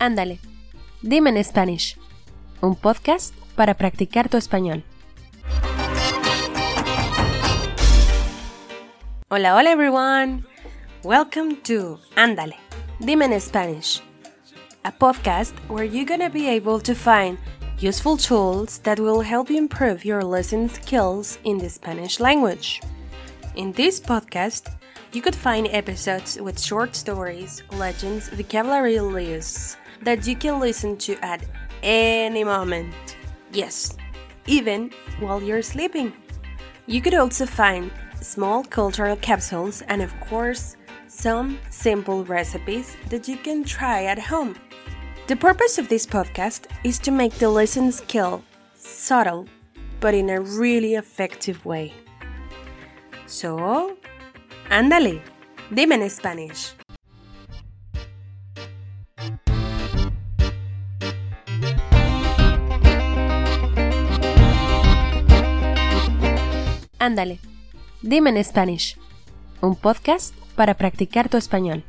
Ándale, dime en Spanish, un podcast para practicar tu español. Hola, hola everyone. Welcome to Ándale, dime en Spanish, a podcast where you're gonna be able to find useful tools that will help you improve your listening skills in the Spanish language. In this podcast, you could find episodes with short stories, legends, vocabulary lists that you can listen to at any moment. Yes, even while you're sleeping. You could also find small cultural capsules and, of course, some simple recipes that you can try at home. The purpose of this podcast is to make the listen skill subtle but in a really effective way. So, ándale, dime en Spanish. Ándale, dime en Spanish, un podcast para practicar tu español.